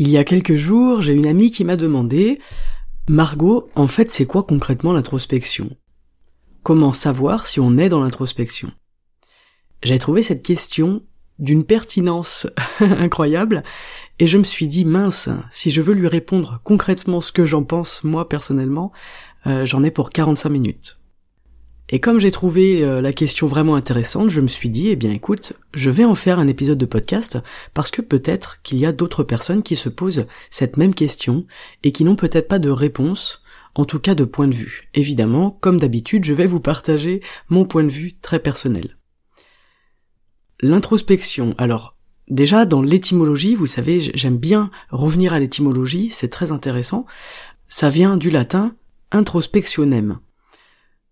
Il y a quelques jours, j'ai une amie qui m'a demandé Margot, en fait, c'est quoi concrètement l'introspection? Comment savoir si on est dans l'introspection? J'ai trouvé cette question d'une pertinence incroyable et je me suis dit mince, si je veux lui répondre concrètement ce que j'en pense moi personnellement, euh, j'en ai pour 45 minutes. Et comme j'ai trouvé euh, la question vraiment intéressante, je me suis dit, eh bien écoute, je vais en faire un épisode de podcast parce que peut-être qu'il y a d'autres personnes qui se posent cette même question et qui n'ont peut-être pas de réponse, en tout cas de point de vue. Évidemment, comme d'habitude, je vais vous partager mon point de vue très personnel. L'introspection, alors déjà dans l'étymologie, vous savez, j'aime bien revenir à l'étymologie, c'est très intéressant, ça vient du latin introspectionem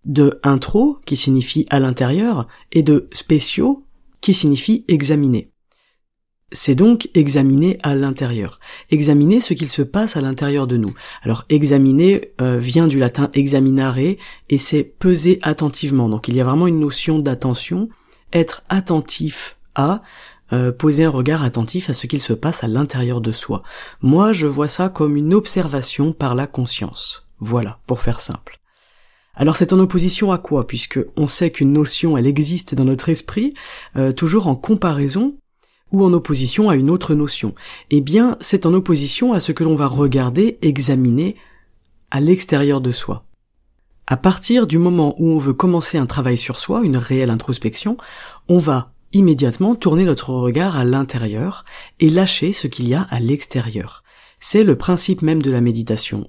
de intro, qui signifie à l'intérieur, et de spéciaux, qui signifie examiner. C'est donc examiner à l'intérieur. Examiner ce qu'il se passe à l'intérieur de nous. Alors examiner euh, vient du latin examinare et c'est peser attentivement. Donc il y a vraiment une notion d'attention, être attentif à, euh, poser un regard attentif à ce qu'il se passe à l'intérieur de soi. Moi je vois ça comme une observation par la conscience. Voilà, pour faire simple. Alors c'est en opposition à quoi? Puisque on sait qu'une notion elle existe dans notre esprit, euh, toujours en comparaison ou en opposition à une autre notion. Eh bien, c'est en opposition à ce que l'on va regarder, examiner à l'extérieur de soi. À partir du moment où on veut commencer un travail sur soi, une réelle introspection, on va immédiatement tourner notre regard à l'intérieur et lâcher ce qu'il y a à l'extérieur. C'est le principe même de la méditation.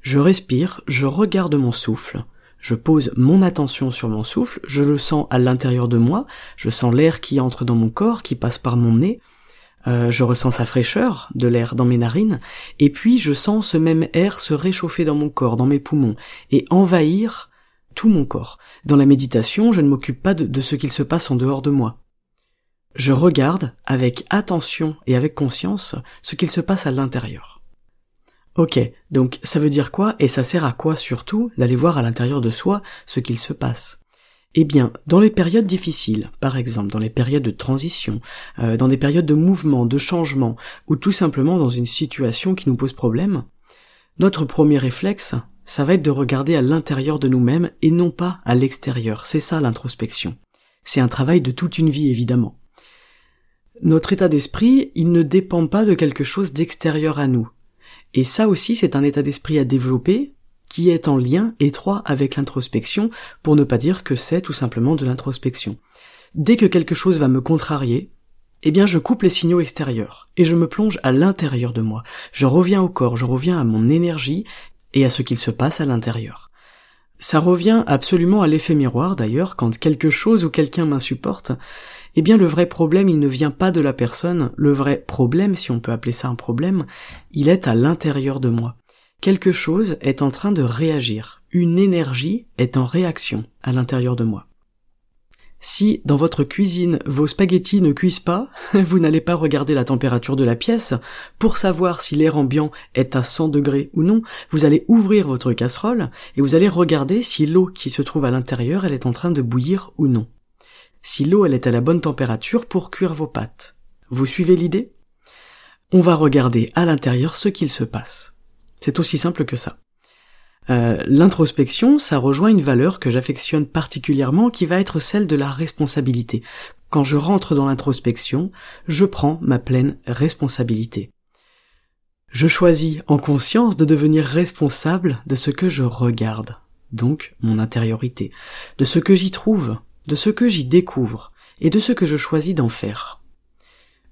Je respire, je regarde mon souffle, je pose mon attention sur mon souffle, je le sens à l'intérieur de moi, je sens l'air qui entre dans mon corps, qui passe par mon nez, euh, je ressens sa fraîcheur de l'air dans mes narines, et puis je sens ce même air se réchauffer dans mon corps, dans mes poumons, et envahir tout mon corps. Dans la méditation, je ne m'occupe pas de, de ce qu'il se passe en dehors de moi. Je regarde avec attention et avec conscience ce qu'il se passe à l'intérieur. Ok, donc ça veut dire quoi et ça sert à quoi surtout d'aller voir à l'intérieur de soi ce qu'il se passe? Eh bien, dans les périodes difficiles, par exemple dans les périodes de transition, euh, dans des périodes de mouvement, de changement, ou tout simplement dans une situation qui nous pose problème, notre premier réflexe, ça va être de regarder à l'intérieur de nous-mêmes et non pas à l'extérieur. C'est ça l'introspection. C'est un travail de toute une vie évidemment. Notre état d'esprit, il ne dépend pas de quelque chose d'extérieur à nous. Et ça aussi, c'est un état d'esprit à développer qui est en lien étroit avec l'introspection, pour ne pas dire que c'est tout simplement de l'introspection. Dès que quelque chose va me contrarier, eh bien je coupe les signaux extérieurs, et je me plonge à l'intérieur de moi. Je reviens au corps, je reviens à mon énergie et à ce qu'il se passe à l'intérieur. Ça revient absolument à l'effet miroir d'ailleurs, quand quelque chose ou quelqu'un m'insupporte, eh bien le vrai problème il ne vient pas de la personne, le vrai problème, si on peut appeler ça un problème, il est à l'intérieur de moi. Quelque chose est en train de réagir, une énergie est en réaction à l'intérieur de moi. Si dans votre cuisine vos spaghettis ne cuisent pas, vous n'allez pas regarder la température de la pièce pour savoir si l'air ambiant est à 100 degrés ou non, vous allez ouvrir votre casserole et vous allez regarder si l'eau qui se trouve à l'intérieur elle est en train de bouillir ou non si l'eau elle est à la bonne température pour cuire vos pâtes. Vous suivez l'idée? On va regarder à l'intérieur ce qu'il se passe. C'est aussi simple que ça. Euh, l'introspection, ça rejoint une valeur que j'affectionne particulièrement qui va être celle de la responsabilité. Quand je rentre dans l'introspection, je prends ma pleine responsabilité. Je choisis en conscience de devenir responsable de ce que je regarde, donc mon intériorité, de ce que j'y trouve, de ce que j'y découvre et de ce que je choisis d'en faire.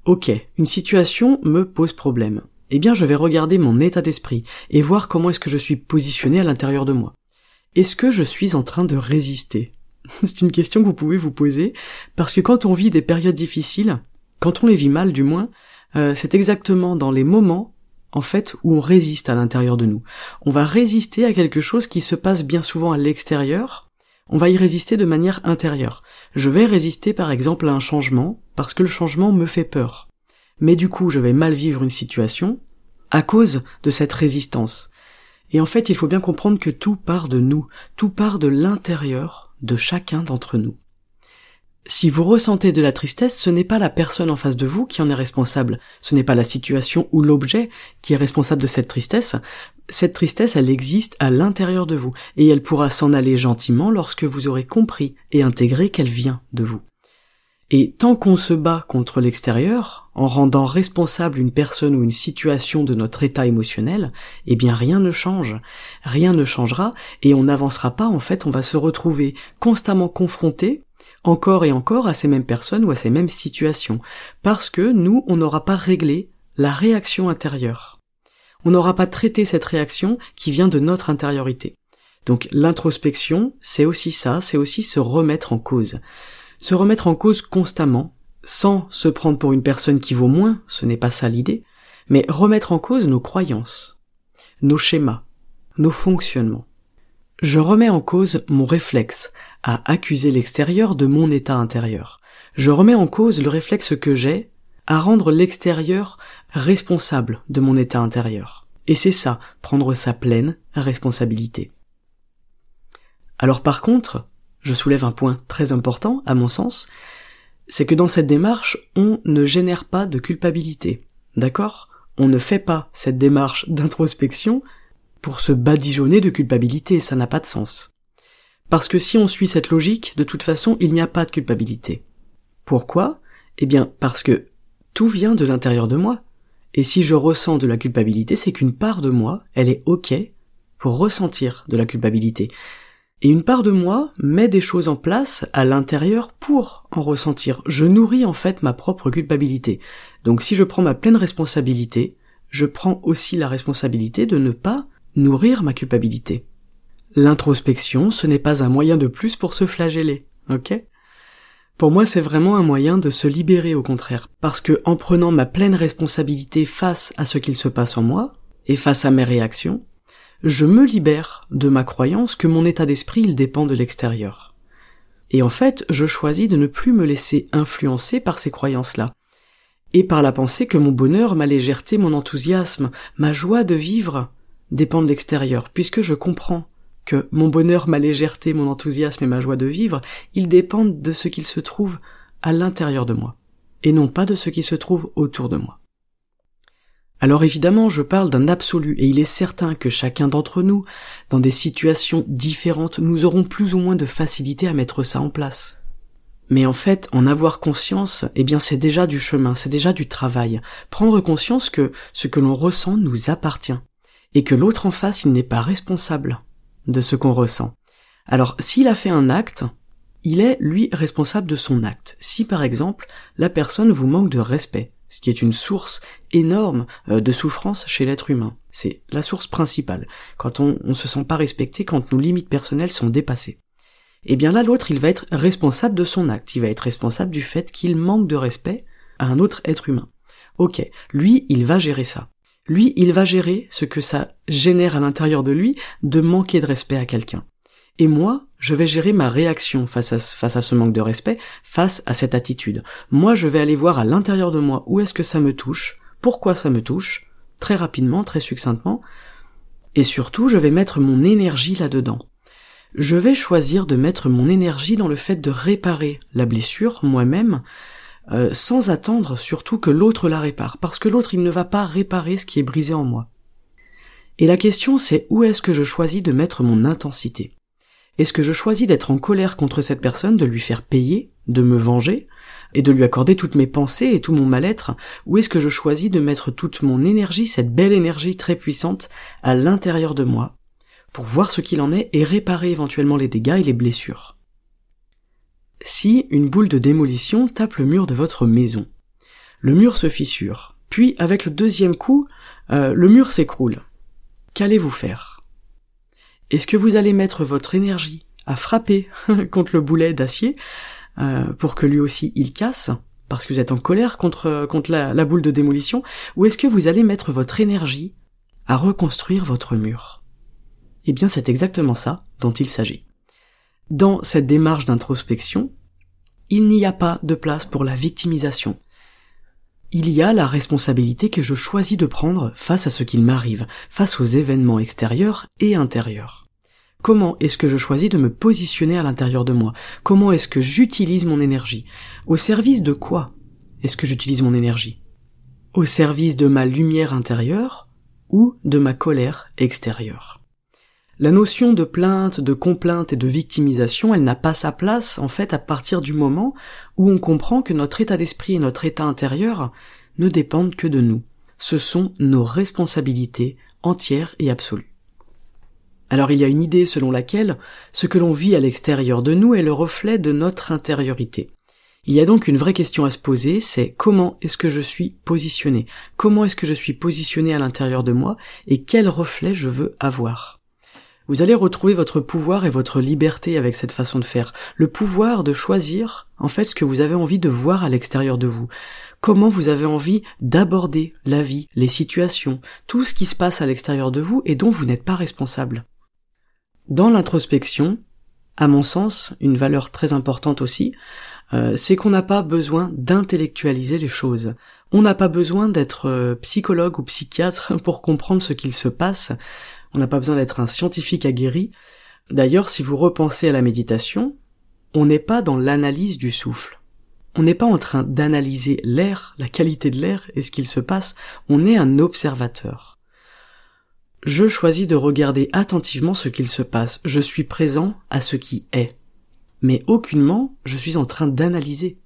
Ok, une situation me pose problème. Eh bien, je vais regarder mon état d'esprit et voir comment est-ce que je suis positionné à l'intérieur de moi. Est-ce que je suis en train de résister? C'est une question que vous pouvez vous poser, parce que quand on vit des périodes difficiles, quand on les vit mal du moins, euh, c'est exactement dans les moments en fait où on résiste à l'intérieur de nous. On va résister à quelque chose qui se passe bien souvent à l'extérieur, on va y résister de manière intérieure. Je vais résister par exemple à un changement parce que le changement me fait peur. Mais du coup, je vais mal vivre une situation à cause de cette résistance. Et en fait, il faut bien comprendre que tout part de nous, tout part de l'intérieur de chacun d'entre nous. Si vous ressentez de la tristesse, ce n'est pas la personne en face de vous qui en est responsable, ce n'est pas la situation ou l'objet qui est responsable de cette tristesse. Cette tristesse, elle existe à l'intérieur de vous, et elle pourra s'en aller gentiment lorsque vous aurez compris et intégré qu'elle vient de vous. Et tant qu'on se bat contre l'extérieur, en rendant responsable une personne ou une situation de notre état émotionnel, eh bien rien ne change, rien ne changera, et on n'avancera pas, en fait, on va se retrouver constamment confronté encore et encore à ces mêmes personnes ou à ces mêmes situations, parce que nous, on n'aura pas réglé la réaction intérieure. On n'aura pas traité cette réaction qui vient de notre intériorité. Donc l'introspection, c'est aussi ça, c'est aussi se remettre en cause. Se remettre en cause constamment, sans se prendre pour une personne qui vaut moins, ce n'est pas ça l'idée, mais remettre en cause nos croyances, nos schémas, nos fonctionnements. Je remets en cause mon réflexe à accuser l'extérieur de mon état intérieur. Je remets en cause le réflexe que j'ai à rendre l'extérieur responsable de mon état intérieur. Et c'est ça, prendre sa pleine responsabilité. Alors par contre, je soulève un point très important, à mon sens, c'est que dans cette démarche, on ne génère pas de culpabilité. D'accord? On ne fait pas cette démarche d'introspection pour se badigeonner de culpabilité, ça n'a pas de sens. Parce que si on suit cette logique, de toute façon, il n'y a pas de culpabilité. Pourquoi? Eh bien, parce que tout vient de l'intérieur de moi. Et si je ressens de la culpabilité, c'est qu'une part de moi, elle est ok pour ressentir de la culpabilité. Et une part de moi met des choses en place à l'intérieur pour en ressentir. Je nourris en fait ma propre culpabilité. Donc si je prends ma pleine responsabilité, je prends aussi la responsabilité de ne pas nourrir ma culpabilité. L'introspection, ce n'est pas un moyen de plus pour se flageller, ok? Pour moi, c'est vraiment un moyen de se libérer au contraire, parce que en prenant ma pleine responsabilité face à ce qu'il se passe en moi, et face à mes réactions, je me libère de ma croyance que mon état d'esprit il dépend de l'extérieur. Et en fait, je choisis de ne plus me laisser influencer par ces croyances-là, et par la pensée que mon bonheur, ma légèreté, mon enthousiasme, ma joie de vivre dépend de l'extérieur, puisque je comprends que mon bonheur, ma légèreté, mon enthousiasme et ma joie de vivre, ils dépendent de ce qu'il se trouve à l'intérieur de moi, et non pas de ce qui se trouve autour de moi. Alors évidemment, je parle d'un absolu, et il est certain que chacun d'entre nous, dans des situations différentes, nous aurons plus ou moins de facilité à mettre ça en place. Mais en fait, en avoir conscience, eh bien c'est déjà du chemin, c'est déjà du travail. Prendre conscience que ce que l'on ressent nous appartient et que l'autre en face, il n'est pas responsable de ce qu'on ressent. Alors, s'il a fait un acte, il est, lui, responsable de son acte. Si, par exemple, la personne vous manque de respect, ce qui est une source énorme euh, de souffrance chez l'être humain. C'est la source principale. Quand on ne se sent pas respecté, quand nos limites personnelles sont dépassées. Eh bien là, l'autre, il va être responsable de son acte. Il va être responsable du fait qu'il manque de respect à un autre être humain. Ok, lui, il va gérer ça. Lui, il va gérer ce que ça génère à l'intérieur de lui de manquer de respect à quelqu'un. Et moi, je vais gérer ma réaction face à, ce manque de respect, face à cette attitude. Moi, je vais aller voir à l'intérieur de moi où est-ce que ça me touche, pourquoi ça me touche, très rapidement, très succinctement, et surtout, je vais mettre mon énergie là-dedans. Je vais choisir de mettre mon énergie dans le fait de réparer la blessure moi-même, euh, sans attendre surtout que l'autre la répare, parce que l'autre il ne va pas réparer ce qui est brisé en moi. Et la question c'est où est-ce que je choisis de mettre mon intensité? Est-ce que je choisis d'être en colère contre cette personne, de lui faire payer, de me venger, et de lui accorder toutes mes pensées et tout mon mal-être, ou est-ce que je choisis de mettre toute mon énergie, cette belle énergie très puissante, à l'intérieur de moi, pour voir ce qu'il en est et réparer éventuellement les dégâts et les blessures? Si une boule de démolition tape le mur de votre maison. Le mur se fissure, puis avec le deuxième coup, euh, le mur s'écroule. Qu'allez-vous faire? Est-ce que vous allez mettre votre énergie à frapper contre le boulet d'acier euh, pour que lui aussi il casse parce que vous êtes en colère contre, la, la boule de démolition, ou est-ce que vous allez mettre votre énergie à reconstruire votre mur? Eh bien c'est exactement ça dont il s'agit. Dans cette démarche d'introspection, il n'y a pas de place pour la victimisation. Il y a la responsabilité que je choisis de prendre face à ce qu'il m'arrive, face aux événements extérieurs et intérieurs. Comment est-ce que je choisis de me positionner à l'intérieur de moi? Comment est-ce que j'utilise mon énergie? Au service de quoi est-ce que j'utilise mon énergie? Au service de ma lumière intérieure ou de ma colère extérieure? La notion de plainte, de complainte et de victimisation, elle n'a pas sa place en fait à partir du moment où on comprend que notre état d'esprit et notre état intérieur ne dépendent que de nous. Ce sont nos responsabilités entières et absolues. Alors il y a une idée selon laquelle ce que l'on vit à l'extérieur de nous est le reflet de notre intériorité. Il y a donc une vraie question à se poser, c'est comment est-ce que je suis positionné? Comment est-ce que je suis positionné à l'intérieur de moi et quel reflet je veux avoir? Vous allez retrouver votre pouvoir et votre liberté avec cette façon de faire. Le pouvoir de choisir en fait ce que vous avez envie de voir à l'extérieur de vous. Comment vous avez envie d'aborder la vie, les situations, tout ce qui se passe à l'extérieur de vous et dont vous n'êtes pas responsable. Dans l'introspection, à mon sens, une valeur très importante aussi, euh, c'est qu'on n'a pas besoin d'intellectualiser les choses. On n'a pas besoin d'être euh, psychologue ou psychiatre pour comprendre ce qu'il se passe. On n'a pas besoin d'être un scientifique aguerri. D'ailleurs, si vous repensez à la méditation, on n'est pas dans l'analyse du souffle. On n'est pas en train d'analyser l'air, la qualité de l'air et ce qu'il se passe, on est un observateur je choisis de regarder attentivement ce qu'il se passe, je suis présent à ce qui est. Mais aucunement je suis en train d'analyser.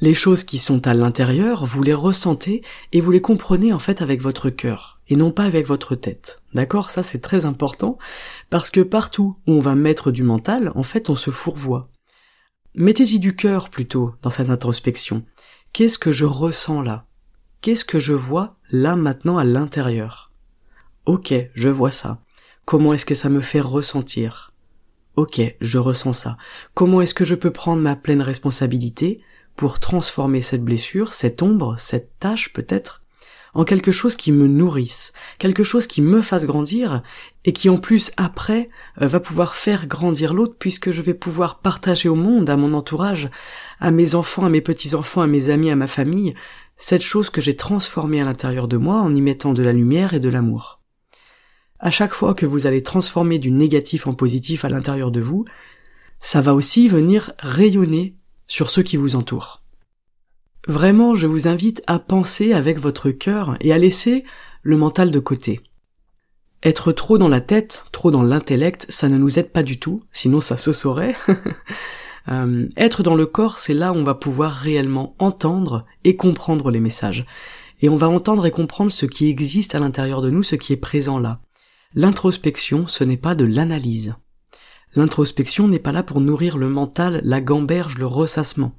Les choses qui sont à l'intérieur, vous les ressentez et vous les comprenez en fait avec votre cœur et non pas avec votre tête. D'accord? Ça c'est très important parce que partout où on va mettre du mental, en fait on se fourvoie. Mettez-y du cœur plutôt dans cette introspection. Qu'est-ce que je ressens là? Qu'est-ce que je vois là maintenant à l'intérieur? Ok, je vois ça. Comment est-ce que ça me fait ressentir? Ok, je ressens ça. Comment est-ce que je peux prendre ma pleine responsabilité? Pour transformer cette blessure, cette ombre, cette tâche peut-être, en quelque chose qui me nourrisse, quelque chose qui me fasse grandir et qui en plus après euh, va pouvoir faire grandir l'autre puisque je vais pouvoir partager au monde, à mon entourage, à mes enfants, à mes petits-enfants, à mes amis, à ma famille, cette chose que j'ai transformée à l'intérieur de moi en y mettant de la lumière et de l'amour. À chaque fois que vous allez transformer du négatif en positif à l'intérieur de vous, ça va aussi venir rayonner sur ceux qui vous entourent. Vraiment, je vous invite à penser avec votre cœur et à laisser le mental de côté. Être trop dans la tête, trop dans l'intellect, ça ne nous aide pas du tout, sinon ça se saurait. Euh, être dans le corps, c'est là où on va pouvoir réellement entendre et comprendre les messages. Et on va entendre et comprendre ce qui existe à l'intérieur de nous, ce qui est présent là. L'introspection, ce n'est pas de l'analyse. L'introspection n'est pas là pour nourrir le mental, la gamberge, le ressassement.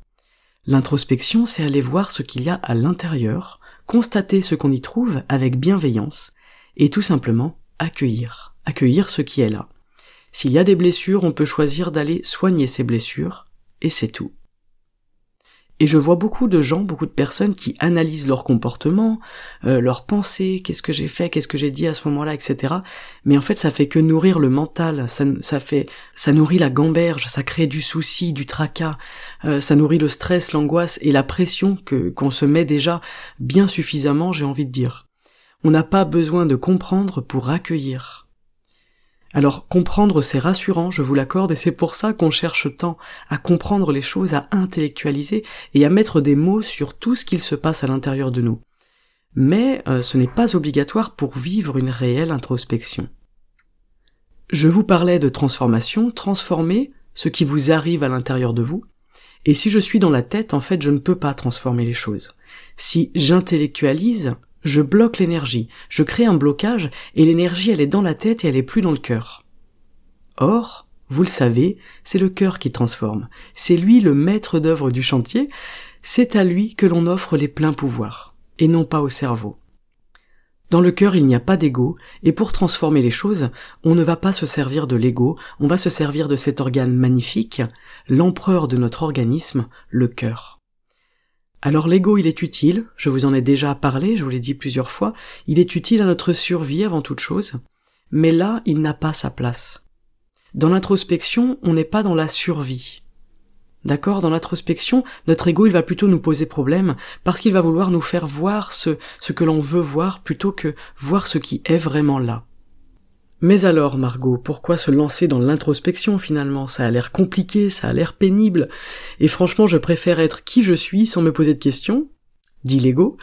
L'introspection, c'est aller voir ce qu'il y a à l'intérieur, constater ce qu'on y trouve avec bienveillance, et tout simplement accueillir, accueillir ce qui est là. S'il y a des blessures, on peut choisir d'aller soigner ces blessures, et c'est tout. Et je vois beaucoup de gens, beaucoup de personnes qui analysent leur comportement, euh, leurs pensées, qu'est-ce que j'ai fait, qu'est-ce que j'ai dit à ce moment-là, etc. Mais en fait, ça fait que nourrir le mental, ça, fait, ça nourrit la gamberge, ça crée du souci, du tracas, euh, ça nourrit le stress, l'angoisse et la pression que qu'on se met déjà bien suffisamment, j'ai envie de dire. On n'a pas besoin de comprendre pour accueillir. Alors comprendre c'est rassurant, je vous l'accorde, et c'est pour ça qu'on cherche tant à comprendre les choses, à intellectualiser et à mettre des mots sur tout ce qu'il se passe à l'intérieur de nous. Mais euh, ce n'est pas obligatoire pour vivre une réelle introspection. Je vous parlais de transformation, transformer ce qui vous arrive à l'intérieur de vous, et si je suis dans la tête, en fait, je ne peux pas transformer les choses. Si j'intellectualise, je bloque l'énergie, je crée un blocage et l'énergie elle est dans la tête et elle est plus dans le cœur. Or, vous le savez, c'est le cœur qui transforme, c'est lui le maître d'œuvre du chantier, c'est à lui que l'on offre les pleins pouvoirs, et non pas au cerveau. Dans le cœur, il n'y a pas d'ego, et pour transformer les choses, on ne va pas se servir de l'ego, on va se servir de cet organe magnifique, l'empereur de notre organisme, le cœur. Alors l'ego, il est utile, je vous en ai déjà parlé, je vous l'ai dit plusieurs fois, il est utile à notre survie avant toute chose, mais là, il n'a pas sa place. Dans l'introspection, on n'est pas dans la survie. D'accord? Dans l'introspection, notre ego, il va plutôt nous poser problème parce qu'il va vouloir nous faire voir ce, ce que l'on veut voir plutôt que voir ce qui est vraiment là. Mais alors, Margot, pourquoi se lancer dans l'introspection finalement? Ça a l'air compliqué, ça a l'air pénible, et franchement, je préfère être qui je suis sans me poser de questions, dit l'ego.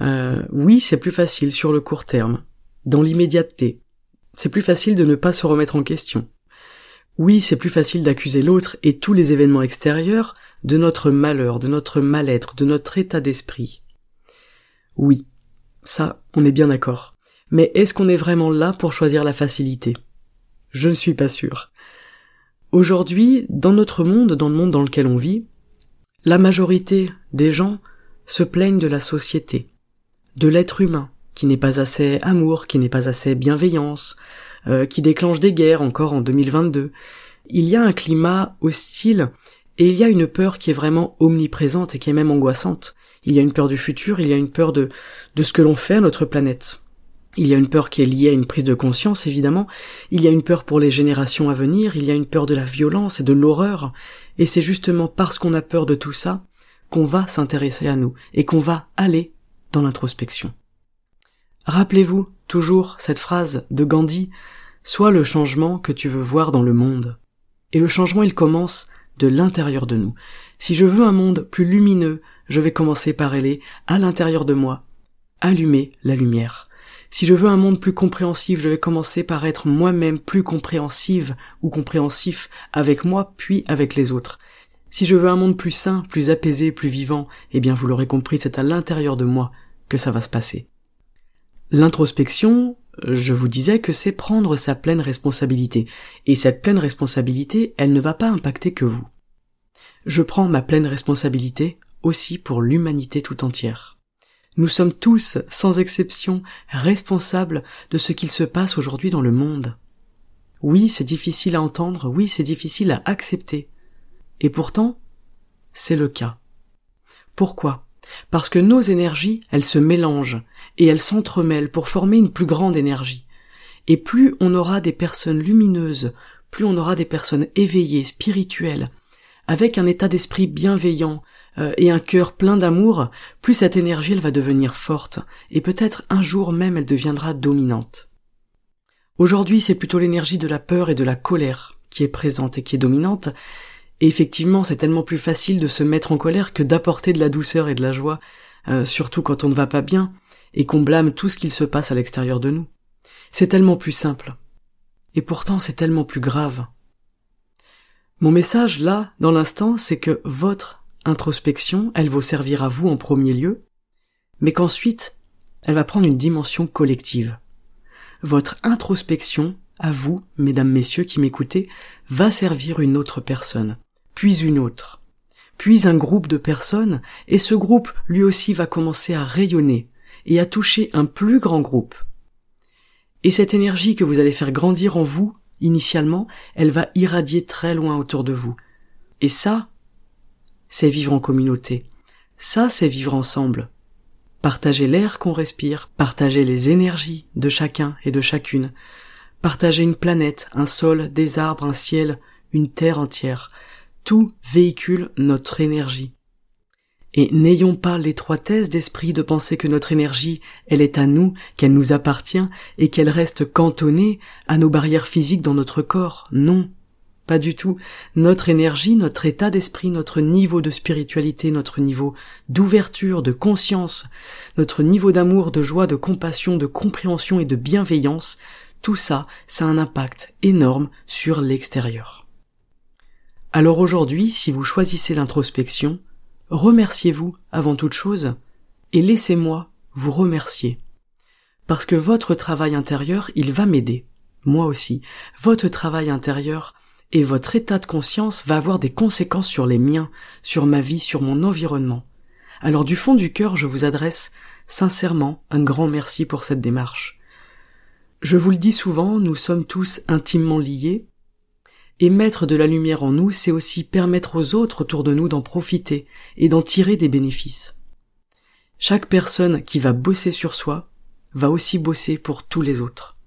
Euh, oui, c'est plus facile sur le court terme, dans l'immédiateté. C'est plus facile de ne pas se remettre en question. Oui, c'est plus facile d'accuser l'autre et tous les événements extérieurs de notre malheur, de notre mal-être, de notre état d'esprit. Oui, ça, on est bien d'accord. Mais est-ce qu'on est vraiment là pour choisir la facilité? Je ne suis pas sûr. Aujourd'hui, dans notre monde, dans le monde dans lequel on vit, la majorité des gens se plaignent de la société, de l'être humain, qui n'est pas assez amour, qui n'est pas assez bienveillance, euh, qui déclenche des guerres encore en 2022. Il y a un climat hostile et il y a une peur qui est vraiment omniprésente et qui est même angoissante. Il y a une peur du futur, il y a une peur de, de ce que l'on fait à notre planète. Il y a une peur qui est liée à une prise de conscience, évidemment. Il y a une peur pour les générations à venir. Il y a une peur de la violence et de l'horreur. Et c'est justement parce qu'on a peur de tout ça qu'on va s'intéresser à nous et qu'on va aller dans l'introspection. Rappelez-vous toujours cette phrase de Gandhi Sois le changement que tu veux voir dans le monde. Et le changement, il commence de l'intérieur de nous. Si je veux un monde plus lumineux, je vais commencer par aller à l'intérieur de moi, allumer la lumière. Si je veux un monde plus compréhensif, je vais commencer par être moi-même plus compréhensive ou compréhensif avec moi puis avec les autres. Si je veux un monde plus sain, plus apaisé, plus vivant, eh bien vous l'aurez compris, c'est à l'intérieur de moi que ça va se passer. L'introspection, je vous disais que c'est prendre sa pleine responsabilité, et cette pleine responsabilité, elle ne va pas impacter que vous. Je prends ma pleine responsabilité aussi pour l'humanité tout entière. Nous sommes tous, sans exception, responsables de ce qu'il se passe aujourd'hui dans le monde. Oui, c'est difficile à entendre, oui, c'est difficile à accepter. Et pourtant, c'est le cas. Pourquoi? Parce que nos énergies, elles se mélangent, et elles s'entremêlent pour former une plus grande énergie. Et plus on aura des personnes lumineuses, plus on aura des personnes éveillées, spirituelles, avec un état d'esprit bienveillant euh, et un cœur plein d'amour, plus cette énergie elle va devenir forte, et peut-être un jour même elle deviendra dominante. Aujourd'hui c'est plutôt l'énergie de la peur et de la colère qui est présente et qui est dominante, et effectivement c'est tellement plus facile de se mettre en colère que d'apporter de la douceur et de la joie, euh, surtout quand on ne va pas bien, et qu'on blâme tout ce qu'il se passe à l'extérieur de nous. C'est tellement plus simple. Et pourtant c'est tellement plus grave. Mon message là, dans l'instant, c'est que votre introspection, elle vous servir à vous en premier lieu, mais qu'ensuite, elle va prendre une dimension collective. Votre introspection, à vous, mesdames, messieurs qui m'écoutez, va servir une autre personne, puis une autre, puis un groupe de personnes, et ce groupe lui aussi va commencer à rayonner, et à toucher un plus grand groupe. Et cette énergie que vous allez faire grandir en vous, initialement, elle va irradier très loin autour de vous. Et ça, c'est vivre en communauté. Ça, c'est vivre ensemble. Partager l'air qu'on respire, partager les énergies de chacun et de chacune, partager une planète, un sol, des arbres, un ciel, une terre entière. Tout véhicule notre énergie. Et n'ayons pas l'étroitesse d'esprit de penser que notre énergie, elle est à nous, qu'elle nous appartient, et qu'elle reste cantonnée à nos barrières physiques dans notre corps. Non. Pas du tout. Notre énergie, notre état d'esprit, notre niveau de spiritualité, notre niveau d'ouverture, de conscience, notre niveau d'amour, de joie, de compassion, de compréhension et de bienveillance, tout ça, ça a un impact énorme sur l'extérieur. Alors aujourd'hui, si vous choisissez l'introspection, remerciez-vous avant toute chose et laissez-moi vous remercier. Parce que votre travail intérieur, il va m'aider. Moi aussi. Votre travail intérieur et votre état de conscience va avoir des conséquences sur les miens, sur ma vie, sur mon environnement. Alors du fond du cœur, je vous adresse sincèrement un grand merci pour cette démarche. Je vous le dis souvent, nous sommes tous intimement liés, et mettre de la lumière en nous, c'est aussi permettre aux autres autour de nous d'en profiter et d'en tirer des bénéfices. Chaque personne qui va bosser sur soi va aussi bosser pour tous les autres.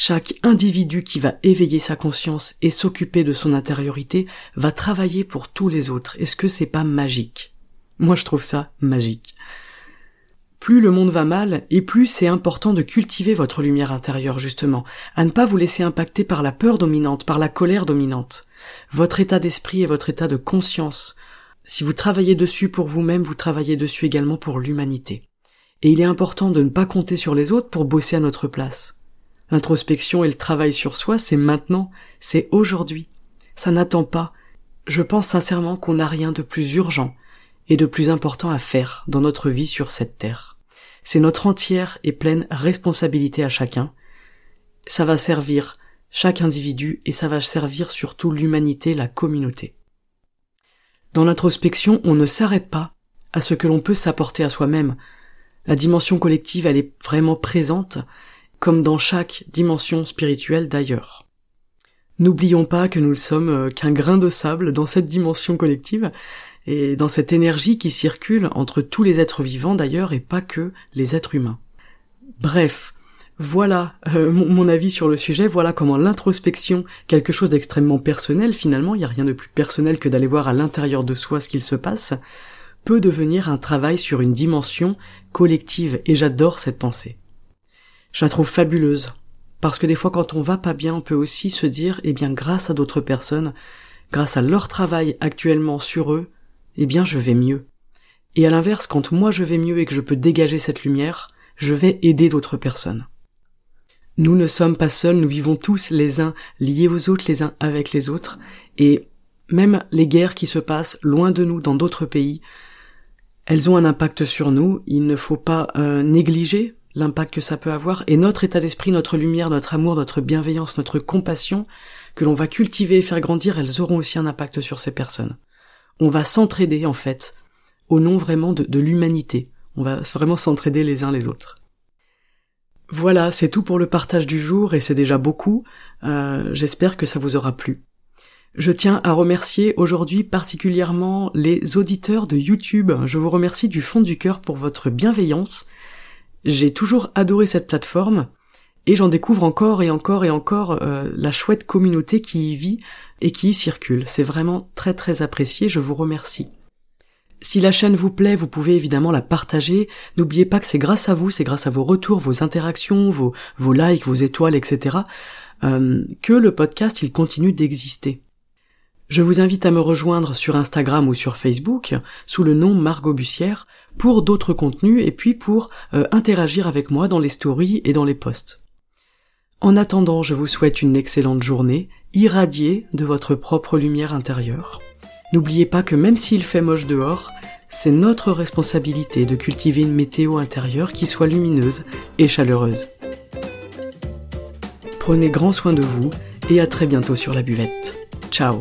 Chaque individu qui va éveiller sa conscience et s'occuper de son intériorité va travailler pour tous les autres. Est-ce que c'est pas magique? Moi je trouve ça magique. Plus le monde va mal, et plus c'est important de cultiver votre lumière intérieure justement, à ne pas vous laisser impacter par la peur dominante, par la colère dominante. Votre état d'esprit et votre état de conscience. Si vous travaillez dessus pour vous-même, vous travaillez dessus également pour l'humanité. Et il est important de ne pas compter sur les autres pour bosser à notre place. L'introspection et le travail sur soi, c'est maintenant, c'est aujourd'hui. Ça n'attend pas. Je pense sincèrement qu'on n'a rien de plus urgent et de plus important à faire dans notre vie sur cette terre. C'est notre entière et pleine responsabilité à chacun. Ça va servir chaque individu et ça va servir surtout l'humanité, la communauté. Dans l'introspection, on ne s'arrête pas à ce que l'on peut s'apporter à soi-même. La dimension collective, elle est vraiment présente comme dans chaque dimension spirituelle d'ailleurs. N'oublions pas que nous ne sommes euh, qu'un grain de sable dans cette dimension collective, et dans cette énergie qui circule entre tous les êtres vivants d'ailleurs, et pas que les êtres humains. Bref, voilà euh, mon, avis sur le sujet, voilà comment l'introspection, quelque chose d'extrêmement personnel finalement, il n'y a rien de plus personnel que d'aller voir à l'intérieur de soi ce qu'il se passe, peut devenir un travail sur une dimension collective, et j'adore cette pensée je la trouve fabuleuse. Parce que des fois quand on va pas bien, on peut aussi se dire, eh bien grâce à d'autres personnes, grâce à leur travail actuellement sur eux, eh bien je vais mieux. Et à l'inverse, quand moi je vais mieux et que je peux dégager cette lumière, je vais aider d'autres personnes. Nous ne sommes pas seuls, nous vivons tous les uns liés aux autres, les uns avec les autres, et même les guerres qui se passent loin de nous dans d'autres pays, elles ont un impact sur nous, il ne faut pas euh, négliger l'impact que ça peut avoir, et notre état d'esprit, notre lumière, notre amour, notre bienveillance, notre compassion, que l'on va cultiver et faire grandir, elles auront aussi un impact sur ces personnes. On va s'entraider, en fait, au nom vraiment de, l'humanité. On va vraiment s'entraider les uns les autres. Voilà, c'est tout pour le partage du jour, et c'est déjà beaucoup. Euh, j'espère que ça vous aura plu. Je tiens à remercier aujourd'hui particulièrement les auditeurs de YouTube. Je vous remercie du fond du cœur pour votre bienveillance j'ai toujours adoré cette plateforme et j'en découvre encore et encore et encore euh, la chouette communauté qui y vit et qui y circule. C'est vraiment très très apprécié, je vous remercie. Si la chaîne vous plaît, vous pouvez évidemment la partager. N'oubliez pas que c'est grâce à vous, c'est grâce à vos retours, vos interactions, vos, likes, vos étoiles, etc., euh, que le podcast il continue d'exister. Je vous invite à me rejoindre sur Instagram ou sur Facebook sous le nom Margot Bussière pour d'autres contenus et puis pour euh, interagir avec moi dans les stories et dans les posts. En attendant, je vous souhaite une excellente journée, irradiée de votre propre lumière intérieure. N'oubliez pas que même s'il fait moche dehors, c'est notre responsabilité de cultiver une météo intérieure qui soit lumineuse et chaleureuse. Prenez grand soin de vous et à très bientôt sur la buvette. Ciao